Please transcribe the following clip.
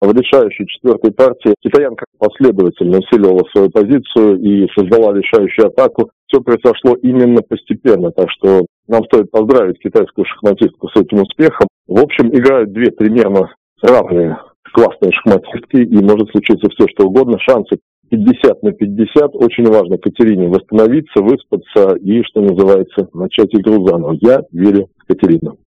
в решающей четвертой партии китаянка последовательно усиливала свою позицию и создала решающую атаку. Все произошло именно постепенно, так что нам стоит поздравить китайскую шахматистку с этим успехом. В общем, играют две примерно равные классные шахматистки, и может случиться все, что угодно. Шансы 50 на 50. Очень важно Катерине восстановиться, выспаться и, что называется, начать игру заново. Я верю в Катерину.